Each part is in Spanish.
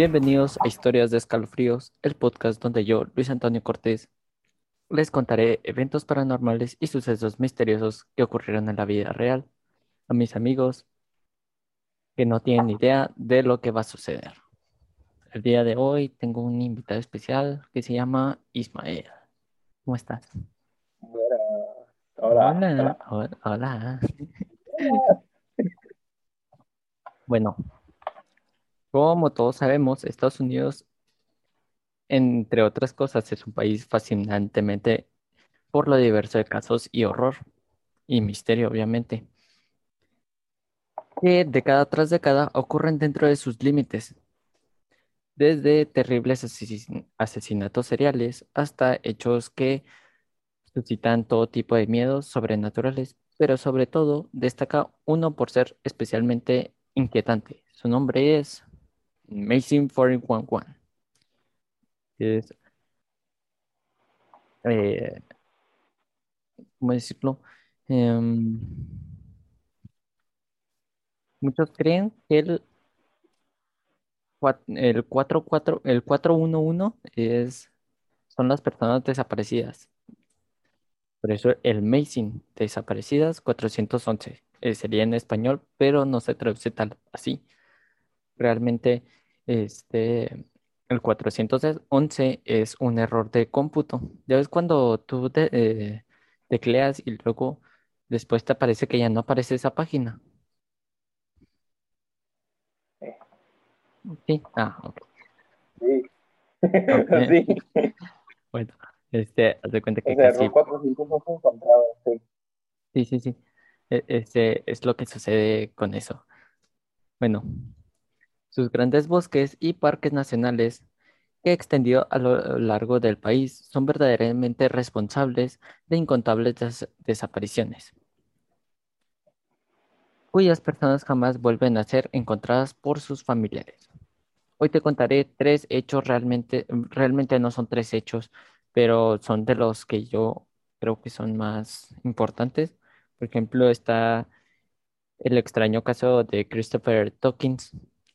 Bienvenidos a Historias de Escalofríos, el podcast donde yo, Luis Antonio Cortés, les contaré eventos paranormales y sucesos misteriosos que ocurrieron en la vida real a mis amigos que no tienen idea de lo que va a suceder. El día de hoy tengo un invitado especial que se llama Ismael. ¿Cómo estás? Hola. Hola. Hola. hola. bueno, como todos sabemos, Estados Unidos, entre otras cosas, es un país fascinantemente por lo diverso de casos y horror y misterio, obviamente, que década tras década ocurren dentro de sus límites, desde terribles asesin- asesinatos seriales hasta hechos que suscitan todo tipo de miedos sobrenaturales, pero sobre todo destaca uno por ser especialmente inquietante. Su nombre es Mason 411. Es, eh, ¿cómo decirlo? Em, muchos creen que el, el 44, el 411 es, son las personas desaparecidas. Por eso el Missing, desaparecidas 411, eh, sería en español, pero no se traduce tal así. Realmente, este, el 411 es un error de cómputo. Ya ves cuando tú te- eh, tecleas y luego después te aparece que ya no aparece esa página. Sí, ah, ok. Sí. Ok. sí. Bueno, este, haz de cuenta que Ese casi, error 400 no encontrado. Sí. sí, sí, sí. E- Este es lo que sucede con eso. Bueno, sus grandes bosques y parques nacionales que extendido a lo largo del país son verdaderamente responsables de incontables des- desapariciones, cuyas personas jamás vuelven a ser encontradas por sus familiares. Hoy te contaré tres hechos realmente, realmente no son tres hechos, pero son de los que yo creo que son más importantes. Por ejemplo, está el extraño caso de Christopher Dawkins,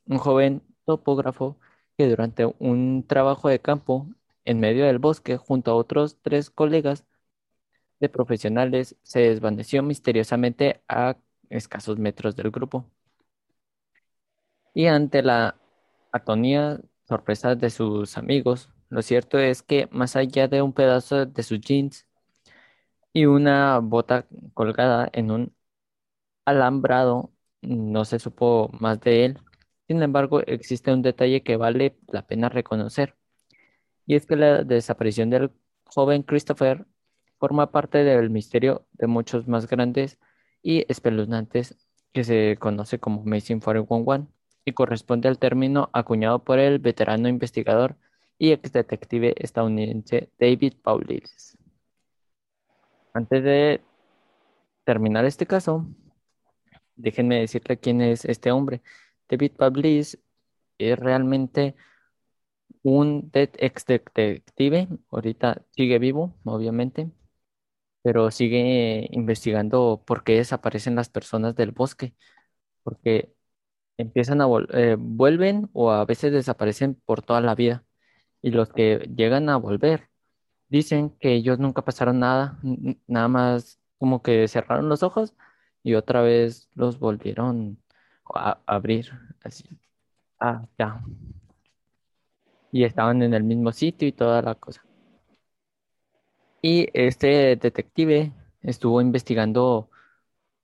un joven topógrafo que durante un trabajo de campo en medio del bosque junto a otros tres colegas de profesionales se desvaneció misteriosamente a escasos metros del grupo. Y ante la atonía sorpresa de sus amigos, lo cierto es que más allá de un pedazo de sus jeans y una bota colgada en un alambrado, no se supo más de él. Sin embargo, existe un detalle que vale la pena reconocer, y es que la desaparición del joven Christopher forma parte del misterio de muchos más grandes y espeluznantes que se conoce como Missing 411 y corresponde al término acuñado por el veterano investigador y ex detective estadounidense David Paulis. Antes de terminar este caso, déjenme decirle quién es este hombre. David Paulis es realmente un ex detective, ahorita sigue vivo, obviamente, pero sigue investigando por qué desaparecen las personas del bosque, porque empiezan a vol- eh, vuelven o a veces desaparecen por toda la vida. Y los que llegan a volver dicen que ellos nunca pasaron nada, nada más como que cerraron los ojos y otra vez los volvieron a abrir, así. Ah, ya. Y estaban en el mismo sitio y toda la cosa. Y este detective estuvo investigando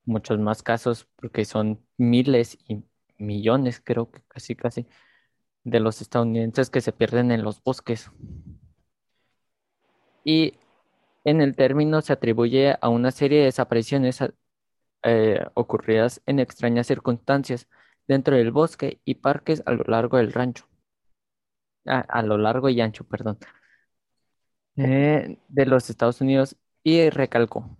muchos más casos porque son miles y millones, creo que casi casi, de los estadounidenses que se pierden en los bosques. Y en el término se atribuye a una serie de desapariciones eh, ocurridas en extrañas circunstancias dentro del bosque y parques a lo largo del rancho. Ah, a lo largo y ancho, perdón, eh, de los Estados Unidos y recalcó.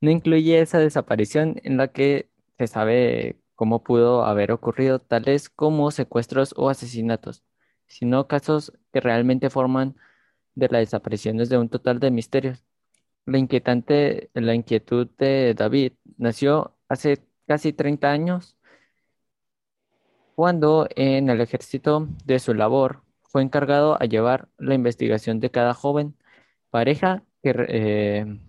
No incluye esa desaparición en la que se sabe cómo pudo haber ocurrido, tales como secuestros o asesinatos, sino casos que realmente forman de las desapariciones de un total de misterios. La inquietante, la inquietud de David nació hace casi 30 años cuando en el ejército de su labor fue encargado a llevar la investigación de cada joven pareja que eh,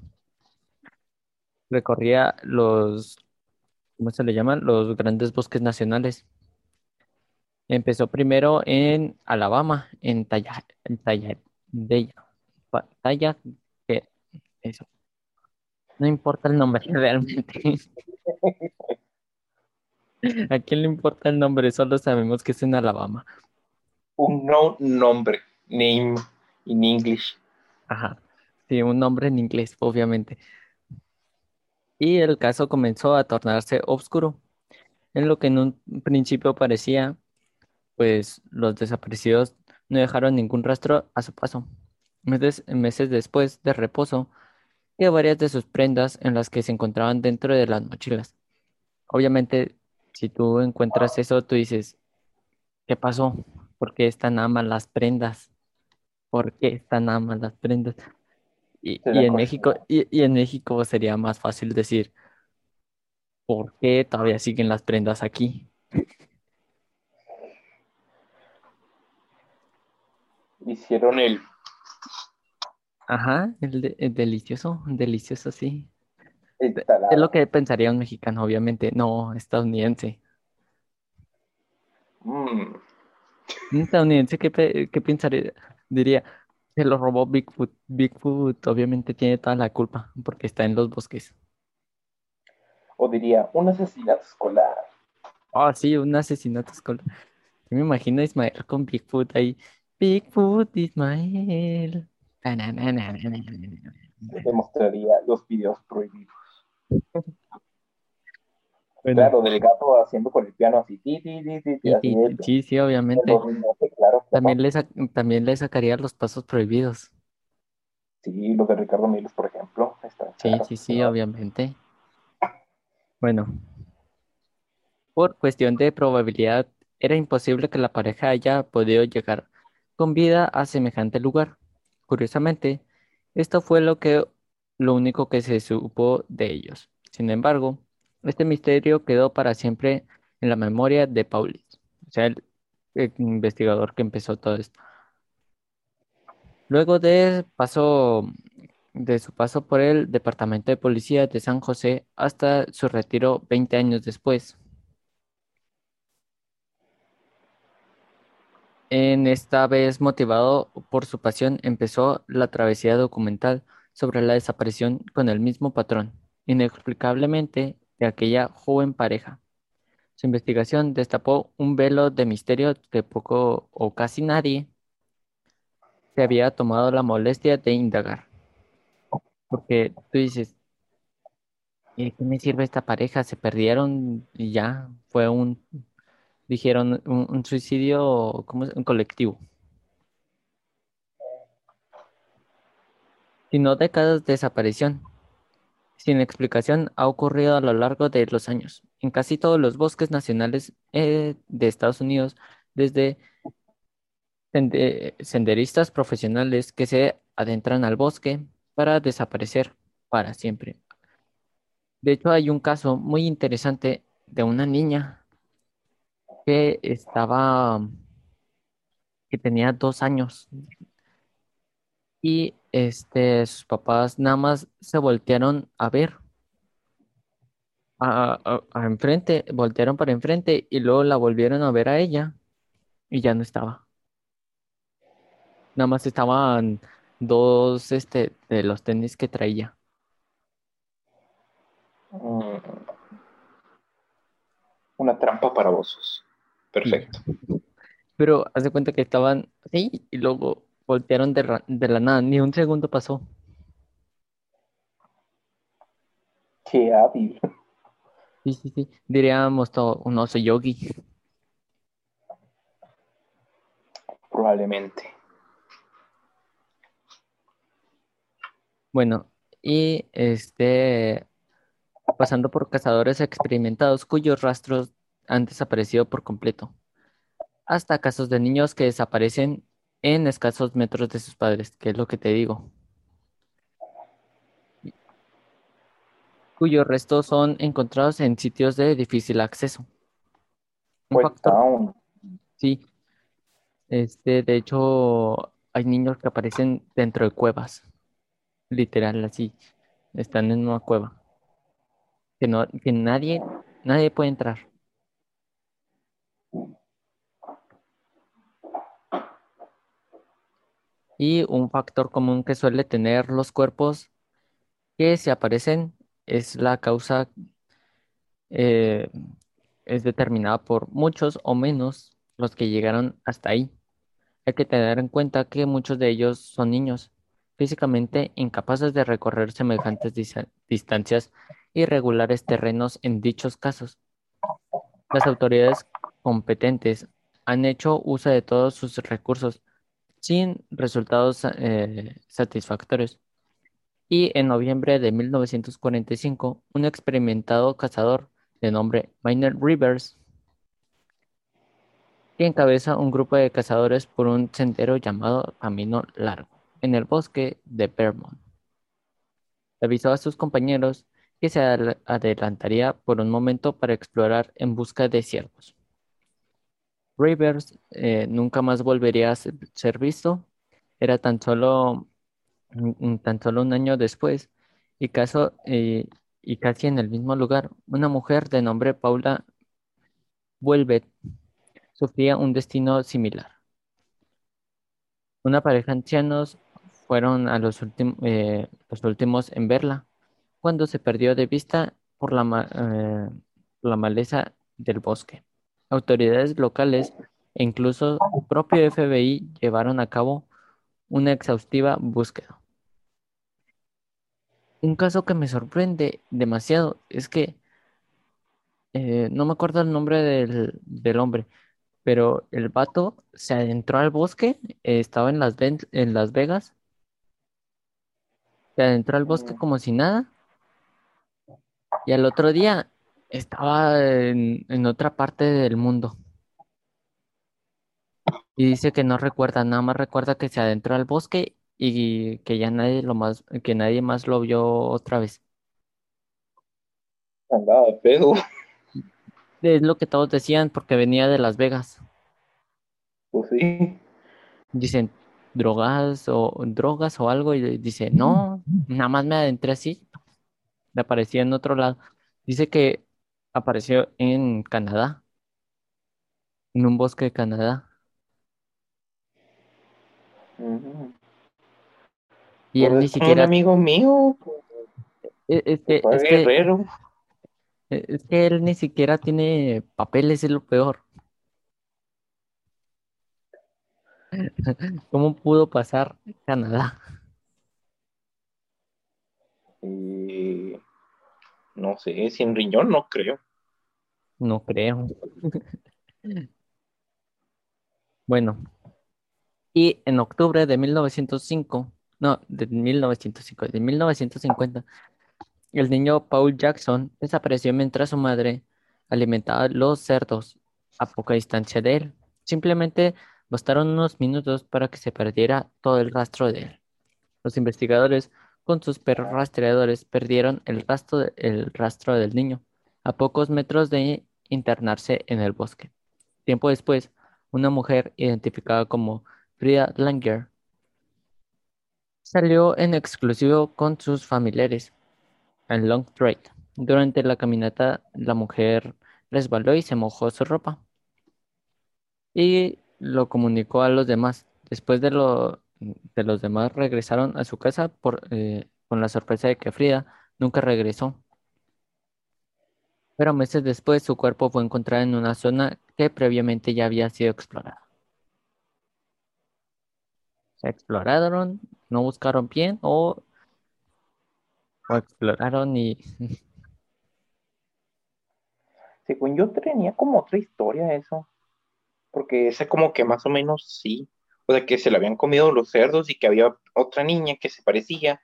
recorría los, ¿cómo se le llaman? Los grandes bosques nacionales. Empezó primero en Alabama, en Talla, en Talla, eso. No importa el nombre realmente. ¿A quién le importa el nombre? Solo sabemos que es en Alabama. Un no nombre, name in English. Ajá. Sí, un nombre en inglés, obviamente. Y el caso comenzó a tornarse oscuro, en lo que en un principio parecía, pues los desaparecidos no dejaron ningún rastro a su paso. Meses, meses después de reposo, y varias de sus prendas en las que se encontraban dentro de las mochilas. Obviamente, si tú encuentras eso, tú dices, ¿qué pasó? ¿Por qué están amas las prendas? ¿Por qué están amas las prendas? Y, y en. México, y, y en México sería más fácil decir, ¿por qué todavía siguen las prendas aquí? Hicieron el Ajá, el, de- el delicioso, delicioso, sí. Es lo que pensaría un mexicano, obviamente, no estadounidense. Mm, Un estadounidense que, pe- que pensaría, diría, se lo robó Bigfoot. Bigfoot obviamente tiene toda la culpa porque está en los bosques. O diría, un asesinato escolar. Oh, sí, un asesinato escolar. Yo me imagino a Ismael con Bigfoot ahí. Bigfoot, Ismael. Te mostraría los videos prohibidos. Bueno, Claro, del gato haciendo con el piano así, ti, ti, ti, ti, ti, y- así de- sí, sí, obviamente. 2012, claro. claro. También le, también le sacaría los pasos prohibidos. Sí, los de Ricardo Milos, por ejemplo. Están Sí, sí, sí, ¿no? obviamente. Bueno, por cuestión de probabilidad, era imposible que la pareja haya podido llegar con vida a semejante lugar. Curiosamente, esto fue lo que lo único que se supo de ellos. Sin embargo, este misterio quedó para siempre en la memoria de Paulis, o sea, el, el investigador que empezó todo esto. Luego de paso de su paso por el Departamento de Policía de San José hasta su retiro 20 años después. En esta vez motivado por su pasión, empezó la travesía documental sobre la desaparición con el mismo patrón, inexplicablemente, de aquella joven pareja. Su investigación destapó un velo de misterio que poco o casi nadie se había tomado la molestia de indagar. Porque tú dices, ¿y de qué me sirve esta pareja? Se perdieron y ya fue un, dijeron, un, suicidio, ¿cómo? Un colectivo. Sino décadas de desaparición. Sin explicación, ha ocurrido a lo largo de los años, en casi todos los bosques nacionales eh, de Estados Unidos, desde sende- senderistas profesionales que se adentran al bosque para desaparecer para siempre. De hecho, hay un caso muy interesante de una niña que estaba, que tenía dos años y este, sus papás nada más se voltearon a ver a, enfrente, voltearon para enfrente y luego la volvieron a ver a ella y ya no estaba. Nada más estaban dos este, de los tenis que traía. Mm. Una trampa para osos. Perfecto. Pero haz de cuenta que estaban así y luego voltearon de, ra- de la nada, ni un segundo pasó. Qué hábil. Sí, sí, sí. Diríamos todo un oso yogi. Probablemente. Bueno, y este pasando por cazadores experimentados cuyos rastros han desaparecido por completo, hasta casos de niños que desaparecen en escasos metros de sus padres, que es lo que te digo. cuyos restos son encontrados en sitios de difícil acceso. Un Pues factor, sí, este, de hecho, hay niños que aparecen dentro de cuevas, literal, así, están en una cueva, que no, que nadie, nadie puede entrar. Y un factor común que suele tener los cuerpos que se aparecen es la causa eh, es determinada por muchos o menos los que llegaron hasta ahí. Hay que tener en cuenta que muchos de ellos son niños, físicamente incapaces de recorrer semejantes distancias y regulares terrenos en dichos casos. Las autoridades competentes han hecho uso de todos sus recursos sin resultados eh, satisfactorios. Y en noviembre de 1945, un experimentado cazador de nombre Maynard Rivers, encabeza un grupo de cazadores por un sendero llamado Camino Largo, en el bosque de Vermont. Avisó a sus compañeros que se adel- adelantaría por un momento para explorar en busca de ciervos. Rivers eh, nunca más volvería a ser visto. Era tan solo, tan solo un año después y, caso, eh, y casi en el mismo lugar, una mujer de nombre Paula Welbet sufría un destino similar. Una pareja de ancianos fueron a los, eh, últimos en verla cuando se perdió de vista por la maleza del bosque. Autoridades locales e incluso el propio FBI llevaron a cabo una exhaustiva búsqueda. Un caso que me sorprende demasiado es que eh, no me acuerdo el nombre del, del hombre, pero el vato se adentró al bosque, eh, estaba en Las, en Las Vegas, se adentró al bosque Mm, como si nada, y al otro día estaba en, en otra parte del mundo. Y dice que no recuerda, nada más recuerda que se adentró al bosque y que ya nadie lo más, que nadie más lo vio otra vez. Andaba de pedo. Es lo que todos decían porque venía de Las Vegas. Pues sí. Dicen drogas o drogas o algo y dice, no, nada más me adentré así. Me apareció en otro lado. Dice que apareció en Canadá, en un bosque de Canadá. Y él Pues ni como un siquiera, amigo mío. pues, es, que, es que, guerrero. es que él ni siquiera tiene papeles, es lo peor. ¿Cómo pudo pasar Canadá? Y no sé, sin riñón no creo. No creo. Bueno, y en octubre de 1905, no, de 1905, de 1950, el niño Paul Jackson desapareció mientras su madre alimentaba los cerdos a poca distancia de él. Simplemente bastaron unos minutos para que se perdiera todo el rastro de él. Los investigadores, con sus perros rastreadores, perdieron el rastro, de- el rastro del niño a pocos metros de internarse en el bosque. Tiempo después, una mujer identificada como Frida Langer salió en exclusivo con sus familiares en Long Trail. Durante la caminata, la mujer resbaló y se mojó su ropa y lo comunicó a los demás. Después de, lo, de los demás regresaron a su casa por, eh, con la sorpresa de que Frida nunca regresó. Pero meses después su cuerpo fue encontrado en una zona que previamente ya había sido explorada. Se exploraron, no buscaron bien o, o exploraron y Según yo tenía como otra historia eso. Porque ese como que más o menos sí. O sea, que se la habían comido los cerdos y que había otra niña que se parecía,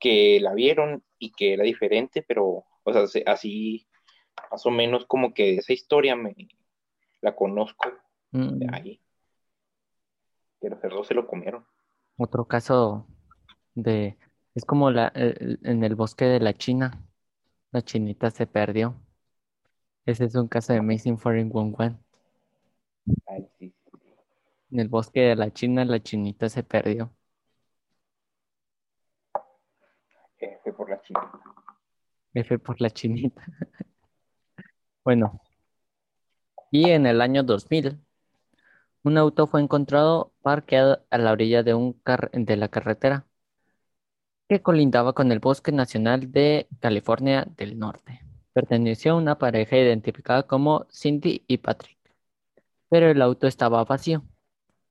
que la vieron y que era diferente, pero O sea, se- así, más o menos como que esa historia me la conozco de Mm, ahí, que los cerdos se lo comieron. otro caso de... Es como la, el- en el bosque de la China. La chinita se perdió. Ese es un caso de Missing 411. Ay, sí, sí, sí. En el bosque de la China, la chinita se perdió. F por la china. F por la chinita. Bueno, y en el año 2000, un auto fue encontrado parqueado a la orilla de, un car- de la carretera que colindaba con el Bosque Nacional de California del Norte. Perteneció a una pareja identificada como Cindy y Patrick, pero el auto estaba vacío,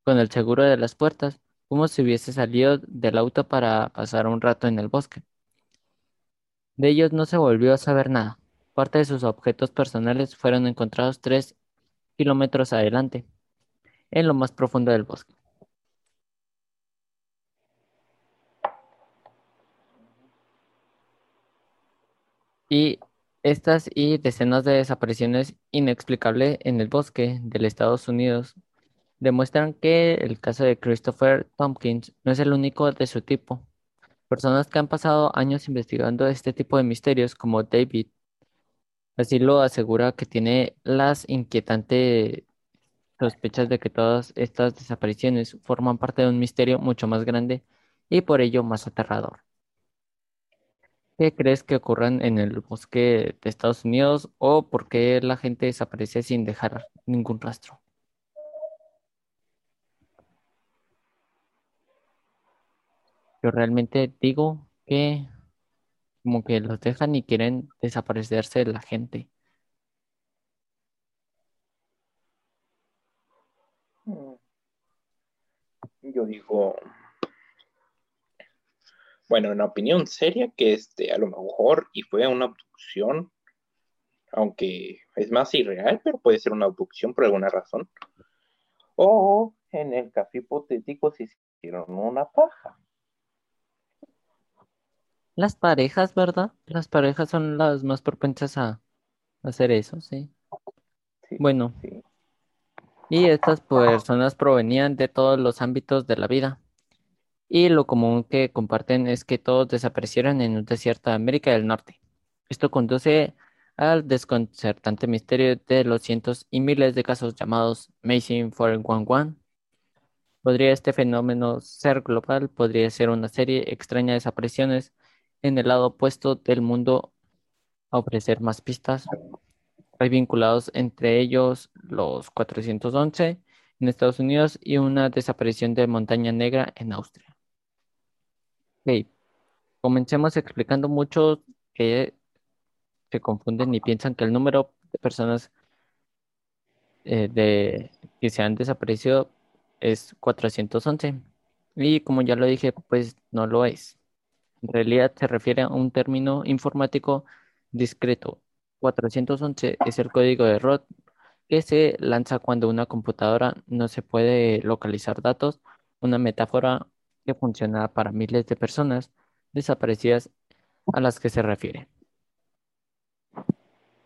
con el seguro de las puertas, como si hubiese salido del auto para pasar un rato en el bosque. De ellos no se volvió a saber nada. Parte de sus objetos personales fueron encontrados tres kilómetros adelante, en lo más profundo del bosque. Y estas y decenas de desapariciones inexplicables en el bosque de Estados Unidos demuestran que el caso de Christopher Tompkins no es el único de su tipo. Personas que han pasado años investigando este tipo de misterios, como David, así lo asegura que tiene las inquietantes sospechas de que todas estas desapariciones forman parte de un misterio mucho más grande y por ello más aterrador. ¿Qué crees que ocurran en el bosque de Estados Unidos o por qué la gente desaparece sin dejar ningún rastro? Yo realmente digo que como que los dejan y quieren desaparecerse de la gente. Mm. Yo digo, bueno, en opinión seria, que este, a lo mejor y fue una abducción, aunque es más irreal, pero puede ser una abducción por alguna razón. O en el caso hipotético, si hicieron una paja. Las parejas, ¿verdad? Las parejas son las más propensas a hacer eso, sí. Sí, Bueno, sí. y estas personas provenían de todos los ámbitos de la vida. Y lo común que comparten es que todos desaparecieron en un desierto de América del Norte. Esto conduce al desconcertante misterio de los cientos y miles de casos llamados Missing 411. ¿Podría este fenómeno ser global? ¿Podría ser una serie extraña de desapariciones en el lado opuesto del mundo a ofrecer más pistas? Hay vinculados entre ellos los 411 en Estados Unidos y una desaparición de Montaña Negra en Austria. Ok, comencemos explicando muchos que se confunden y piensan que el número de personas eh, que se han desaparecido es 411. Y como ya lo dije, pues no lo es. En realidad se refiere a un término informático discreto. 411 es el código de ROT que se lanza cuando una computadora no se puede localizar datos, una metáfora que funciona para miles de personas desaparecidas a las que se refiere.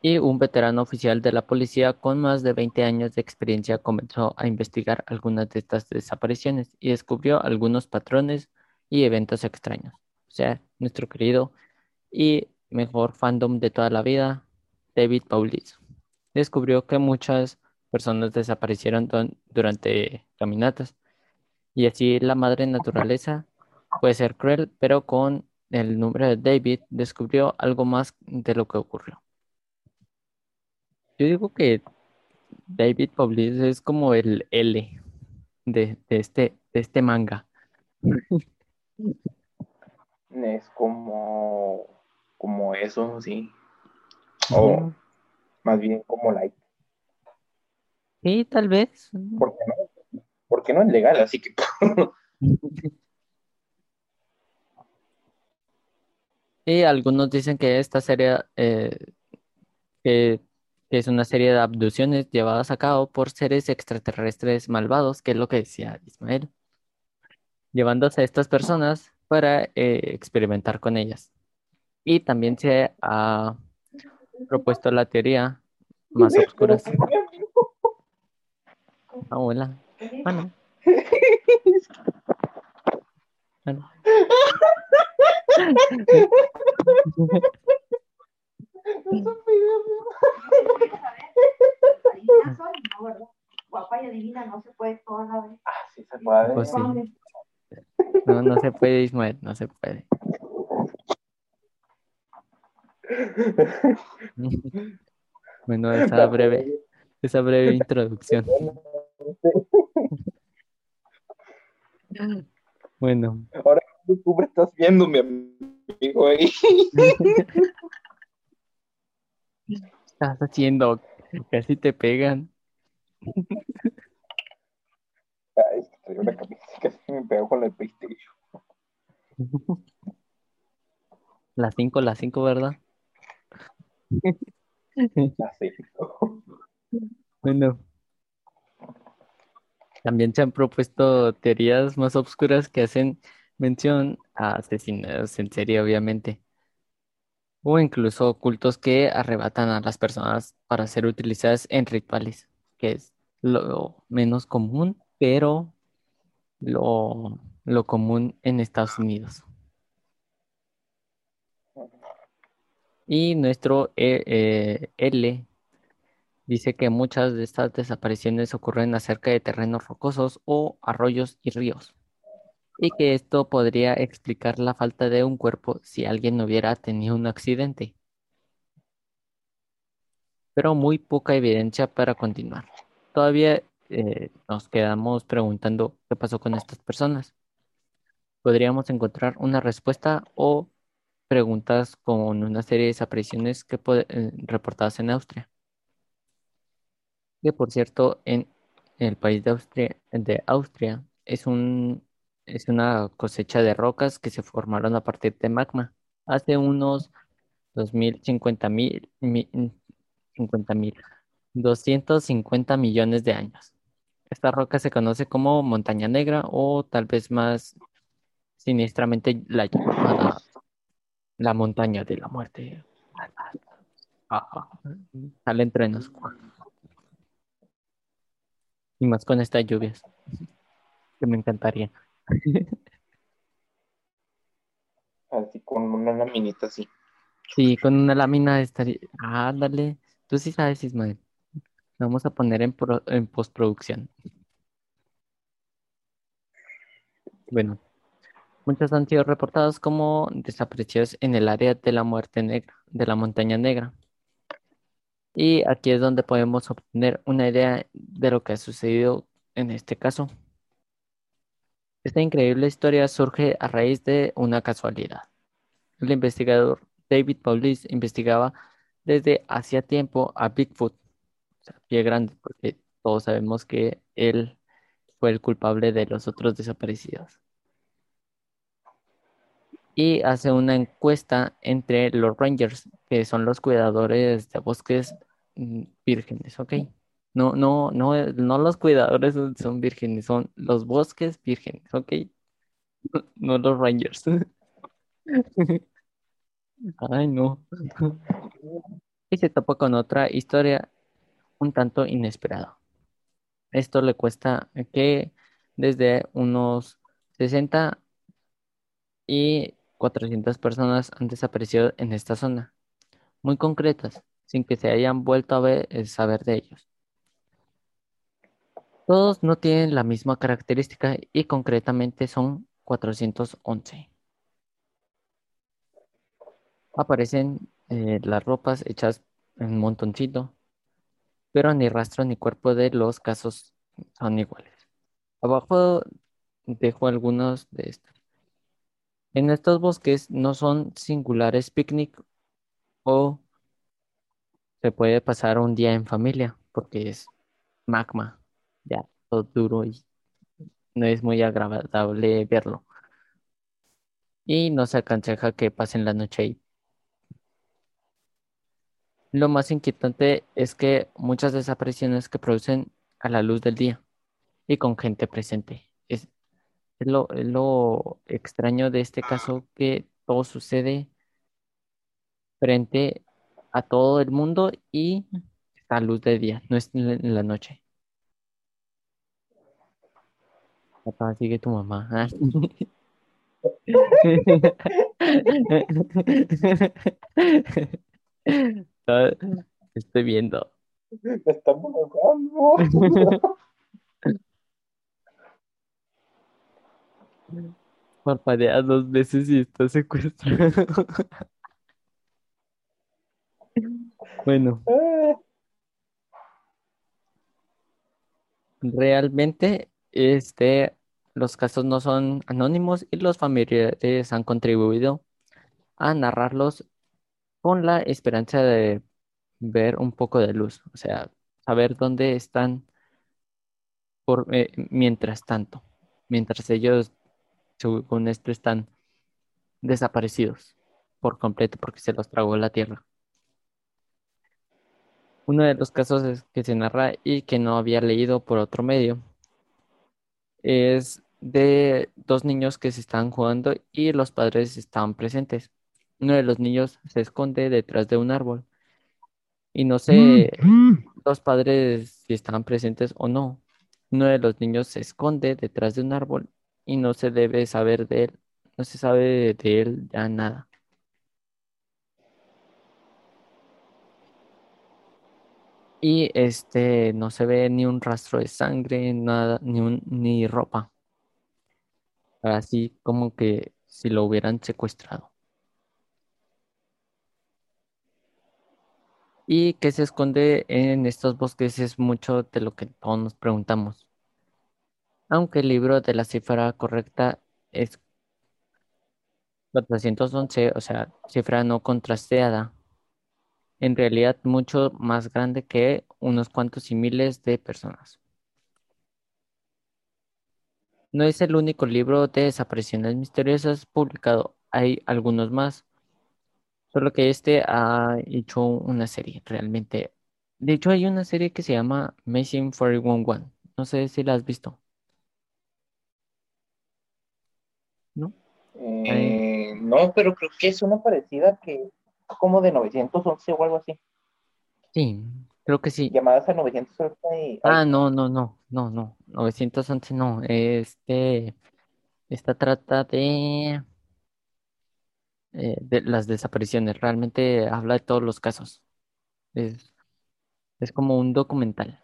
Y un veterano oficial de la policía con más de 20 años de experiencia comenzó a investigar algunas de estas desapariciones y descubrió algunos patrones y eventos extraños. O sea, nuestro querido y mejor fandom de toda la vida, David Paulis, descubrió que muchas personas desaparecieron durante caminatas y así la madre naturaleza puede ser cruel, pero con el nombre de David descubrió algo más de lo que ocurrió. Yo digo que David Paulis es como el L de, de este, de este manga. Es como, como eso, sí. O más bien como like. Sí, tal vez. Porque no, porque no es legal, así que Y algunos dicen que esta serie eh, que, que es una serie de abducciones llevadas a cabo por seres extraterrestres malvados, que es lo que decía Ismael, llevándose a estas personas para eh, experimentar con ellas. Y también se ha propuesto la teoría más oscura. Ah, hola. Bueno. Bueno. Guapa y adivina, no se puede toda la vez. Ah, sí se puede. Pues sí. No, no se puede, Ismael, no se puede. Bueno, esa breve, esa breve introducción. Bueno, Ahora tú me estás viendo, mi amigo ahí. ¿qué estás haciendo? Casi te pegan. Ay, traigo una camisa que casi me pegó con la PlayStation. Las 5, las 5, ¿verdad? Así. Bueno. También se han propuesto teorías más obscuras que hacen mención a asesinatos en serie, obviamente. O incluso cultos que arrebatan a las personas para ser utilizadas en rituales, que es lo menos común, pero lo, lo común en Estados Unidos. Y nuestro eh, eh, L dice que muchas de estas desapariciones ocurren acerca de terrenos rocosos o arroyos y ríos. Y que esto podría explicar la falta de un cuerpo si alguien hubiera tenido un accidente. Pero muy poca evidencia para continuar. Todavía eh, nos quedamos preguntando qué pasó con estas personas. Podríamos encontrar una respuesta o preguntas con una serie de desapariciones que eh, reportadas en Austria. Que por cierto, en el país de Austria, de Austria es un, es una cosecha de rocas que se formaron a partir de magma hace unos 2000, 50 mil, mi- 50 mil, 250 millones de años. Esta roca se conoce como montaña negra o tal vez más siniestramente la llamada la montaña de la muerte. Ajá. Salen trenos. Y más con estas lluvias. Que me encantaría. Así con una laminita así. Sí, con una lámina estaría. Ah, dale. Tú sí sabes, Ismael. Lo Vamos a poner en, pro- en postproducción. Bueno, muchos han sido reportados como desaparecidos en el área de la muerte negra, de la montaña negra. Y aquí es donde podemos obtener una idea de lo que ha sucedido en este caso. Esta increíble historia surge a raíz de una casualidad. El investigador David Paulis investigaba desde hacía tiempo a Bigfoot, pie grande, porque todos sabemos que él fue el culpable de los otros desaparecidos. Y hace una encuesta entre los rangers, que son los cuidadores de bosques mm, vírgenes, ¿ok? No, no, no, no los cuidadores son vírgenes, son los bosques vírgenes, ¿ok? No los rangers. Ay, no. Y se topa con otra historia un tanto inesperada. Esto le cuesta que desde unos 60 y 400 personas han desaparecido en esta zona, muy concretas, sin que se hayan vuelto a ver, eh, saber de ellos. Todos no tienen la misma característica y concretamente son 411. Aparecen eh, las ropas hechas en montoncito, pero ni rastro ni cuerpo de los casos son iguales. Abajo dejo algunos de estos. En estos bosques no son singulares picnic o se puede pasar un día en familia porque es magma, ya todo duro y no es muy agradable verlo. Y no se aconseja que pasen la noche ahí. Lo más inquietante es que muchas desapariciones que producen a la luz del día y con gente presente. Es, es lo, es lo extraño de este caso que todo sucede frente a todo el mundo y está a luz de día, no es en la noche. Papá, sigue tu mamá. Ah. Estoy viendo. Me están molestando. Parpadea dos veces y está secuestrado. Bueno, realmente este, los casos no son anónimos y los familiares han contribuido a narrarlos con la esperanza de ver un poco de luz, o sea, saber dónde están por, eh, mientras tanto, mientras ellos, según esto, están desaparecidos por completo porque se los tragó la tierra. Uno de los casos que se narra y que no había leído por otro medio es de dos niños que se estaban jugando y los padres estaban presentes. Uno de los niños se esconde detrás de un árbol y no sé los padres si estaban presentes o no. Uno de los niños se esconde detrás de un árbol y no se debe saber de él, no se sabe de él ya nada. Y este no se ve ni un rastro de sangre, nada, ni un, ni ropa. Así como que si lo hubieran secuestrado. Y que se esconde en estos bosques es mucho de lo que todos nos preguntamos. Aunque el libro de la cifra correcta es 411, o sea, cifra no contrasteada, en realidad mucho más grande que unos cuantos y miles de personas. No es el único libro de desapariciones misteriosas publicado, hay algunos más, solo que este ha hecho una serie realmente. De hecho, hay una serie que se llama Missing 411, no sé si la has visto, ¿no? eh, no, pero creo que es una parecida que como de 911 o algo así. Sí, creo que sí. Llamadas a 911 y... Ah, no, no, no, no, no, 911 no, este, esta trata de, eh, de las desapariciones, realmente habla de todos los casos, es, es como un documental,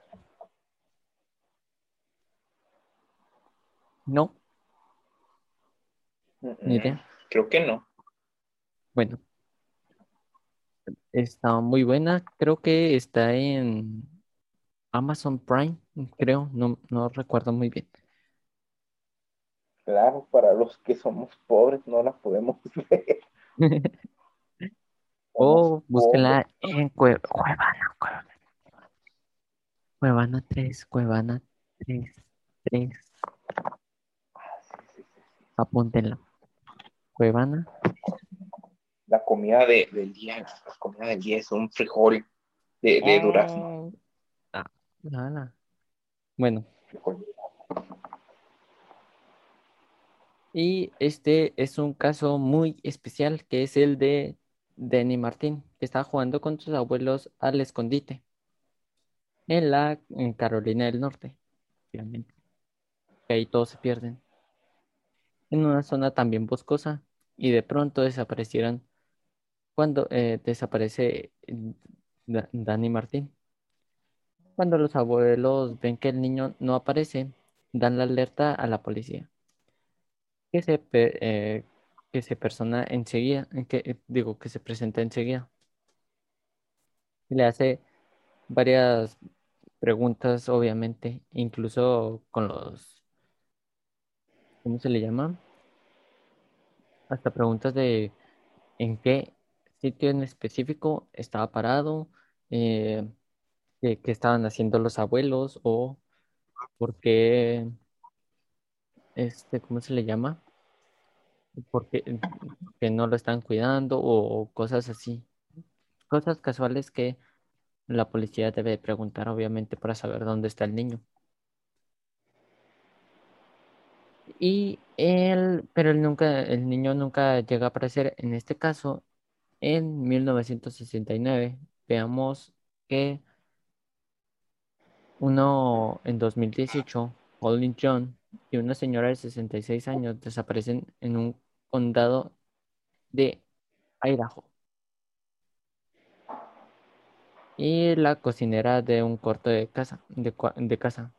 ¿no? Mm, Ni idea. Creo que no. Bueno, está muy buena, creo que está en Amazon Prime, creo, no, no recuerdo muy bien. Claro, para los que somos pobres no la podemos ver. O búsquenla en Cue- Cuevana, Cuevana. Cuevana 3, Cuevana 3, 3. pobres. Ah, sí, sí, sí, sí. Apúntenla. Cuevana. La comida de- del día, la comida del día es un frijol de, de durazno. Ah, nada. Bueno, Frijol. y este es un caso muy especial que es el de Denny Martín, que está jugando con sus abuelos al escondite en la Carolina del Norte, obviamente. Que ahí todos se pierden. En una zona también boscosa y de pronto desaparecieron cuando eh, desaparece eh, Da- Dani Martín. Cuando los abuelos ven que el niño no aparece, dan la alerta a la policía, que se, eh, que se persona enseguida, que, eh, digo, que se presenta enseguida. Le hace varias preguntas, obviamente, incluso con los, ¿cómo se le llama? Hasta preguntas de en qué sitio en específico estaba parado, eh, qué estaban haciendo los abuelos o por qué, este, ¿cómo se le llama? ¿Por qué que no lo están cuidando o cosas así? Cosas casuales que la policía debe preguntar, obviamente, para saber dónde está el niño. Y él, pero él nunca, el niño nunca llega a aparecer. En este caso, En 1969, veamos que uno en 2018, Colin John y una señora de 66 años desaparecen en un condado de Idaho. Y la cocinera de un corto de casa, de, de casa.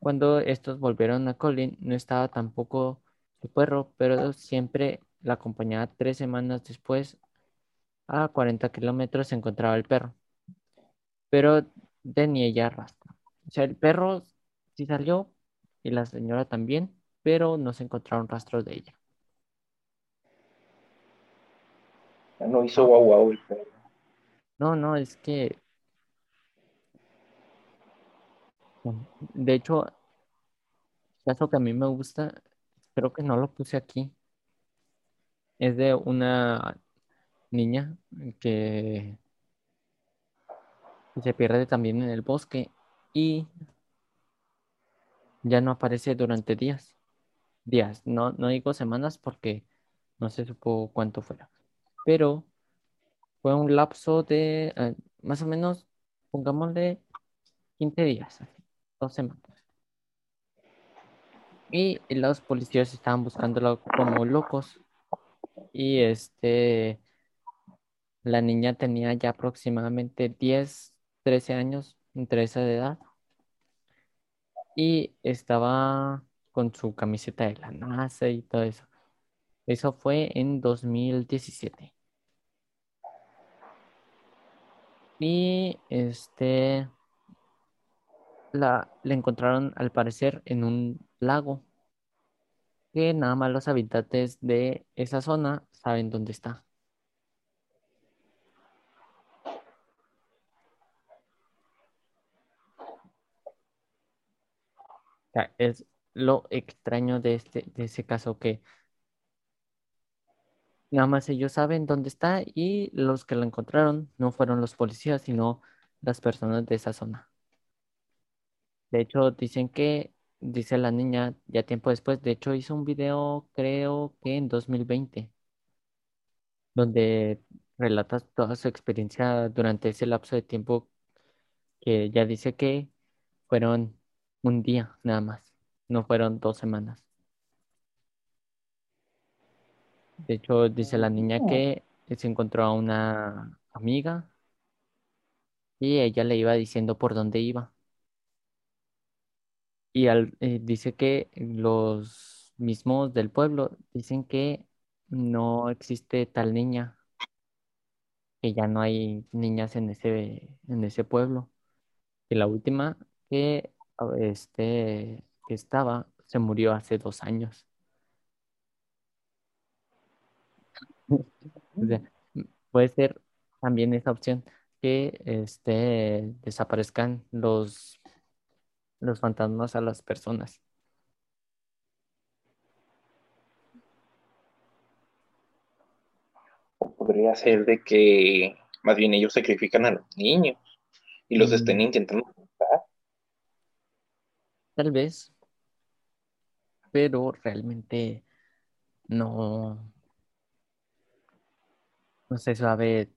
Cuando estos volvieron a Colin, no estaba tampoco su perro, pero siempre la acompañaba tres semanas después. A 40 kilómetros se encontraba el perro, pero de ni ella rastro. O sea, el perro sí salió y la señora también, pero no se encontraron rastros de ella. Ya no hizo guau guau el perro. No, no, es que... De hecho, caso que a mí me gusta, creo que no lo puse aquí, es de una niña que se pierde también en el bosque y ya no aparece durante días. Días, no, no digo semanas porque no se supo cuánto fuera, pero fue un lapso de eh, más o menos, pongámosle 15 días, dos semanas. Y los policías estaban buscándolo como locos. Y este, la niña tenía ya aproximadamente 10, 13 años, entre esa edad. Y estaba con su camiseta de la NASA y todo eso. Eso fue en 2017. Y este, la, la encontraron al parecer en un lago que nada más los habitantes de esa zona saben dónde está. Es lo extraño de este, de ese caso que nada más ellos saben dónde está y los que lo encontraron no fueron los policías, sino las personas de esa zona. De hecho, dicen que, dice la niña, ya tiempo después, de hecho hizo un video, creo que en 2020, donde relata toda su experiencia durante ese lapso de tiempo que ya dice que fueron un día nada más, no fueron dos semanas. De hecho, dice la niña que se encontró a una amiga y ella le iba diciendo por dónde iba. Y al- eh, dice que los mismos del pueblo dicen que no existe tal niña, que ya no hay niñas en ese, en ese pueblo. Que la última que, este, que estaba se murió hace dos años. O sea, m- puede ser también esa opción que este, desaparezcan los, los fantasmas a las personas. O podría ser de que más bien ellos sacrifican a los niños y los Mm. estén intentando. Tal vez, pero realmente no, no se sabe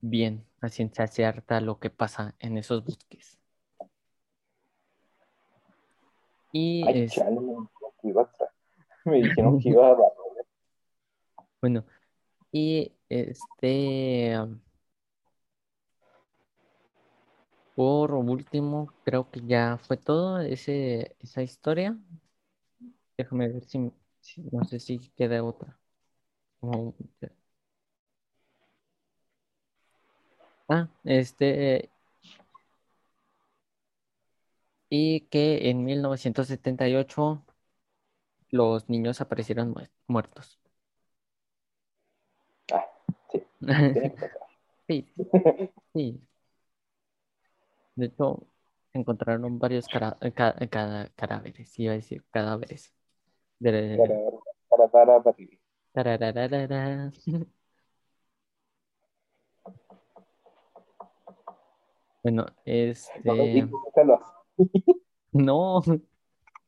bien a ciencia cierta lo que pasa en esos bosques. Y Ay, es, chale, me dijeron que iba a bueno, y este, por último, creo que ya fue todo ese, esa historia. Déjame ver si, si- no sé si queda otra. Ah, este, y que en 1978 los niños aparecieron muer- muertos. Ah, sí. Sí, sí. De hecho, encontraron varios cara- ca- ca- cadáveres, iba a decir cadáveres. De- tarararara. Bueno, este, no,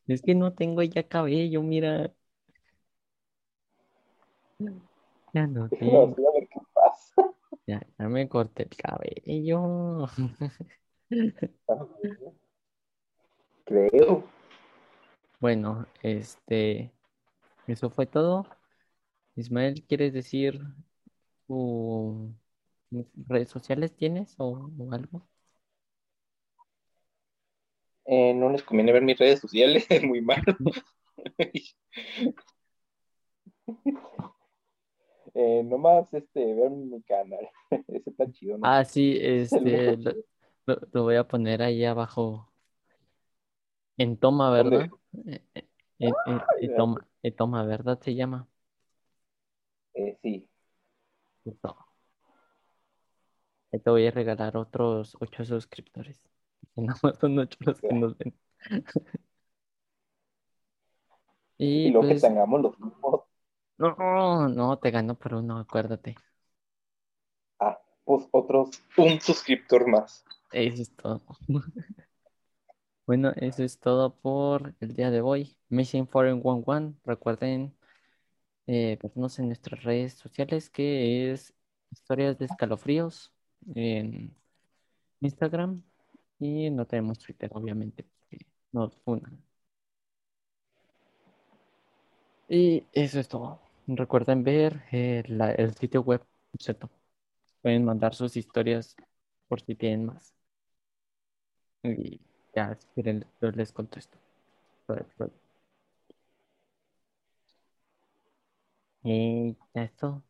es que no tengo ya cabello, mira. Ya no tengo. Ya, ya me corté el cabello. Creo. Bueno, este, eso fue todo. Ismael, ¿quieres decir tu redes sociales tienes o, o algo? Eh, no les conviene ver mis redes sociales, es muy malo. eh, nomás este, ver mi canal. Ese está chido, ¿no? Ah, sí, este. Lo, lo- lo voy a poner ahí abajo en toma, ¿verdad? Eh, eh, toma, toma, ¿verdad? Se llama. Eh, sí. Ahí te voy a regalar otros ocho suscriptores. Más son ocho los que nos ven. Y Y luego que pues, tengamos los mismos. no, no, te ganó por uno, acuérdate. Ah, pues otros, un suscriptor más. Eso es todo. Bueno, eso es todo por el día de hoy. Mission Foreign One One. Recuerden eh, vernos en nuestras redes sociales, que es Historias de Escalofríos en Instagram. Y no tenemos Twitter, obviamente, porque nos funan. Y eso es todo. Recuerden ver eh, el sitio web, ¿cierto? Pueden mandar sus historias por si tienen más. Y ya, si quieren, yo les contesto. Y ya es todo.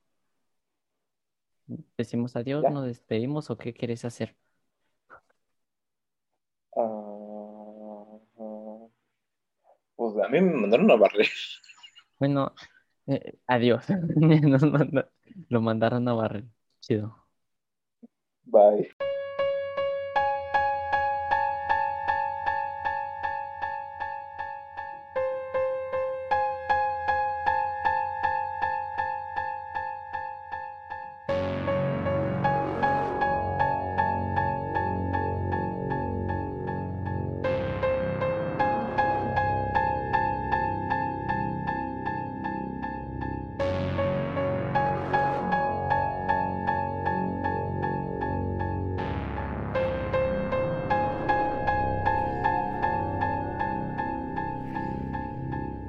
Decimos adiós, Ya. nos despedimos o qué quieres hacer. Ah, pues a mí me mandaron a barrer. Bueno, eh, adiós. Nos manda- lo mandaron a barrer. Chido. Bye.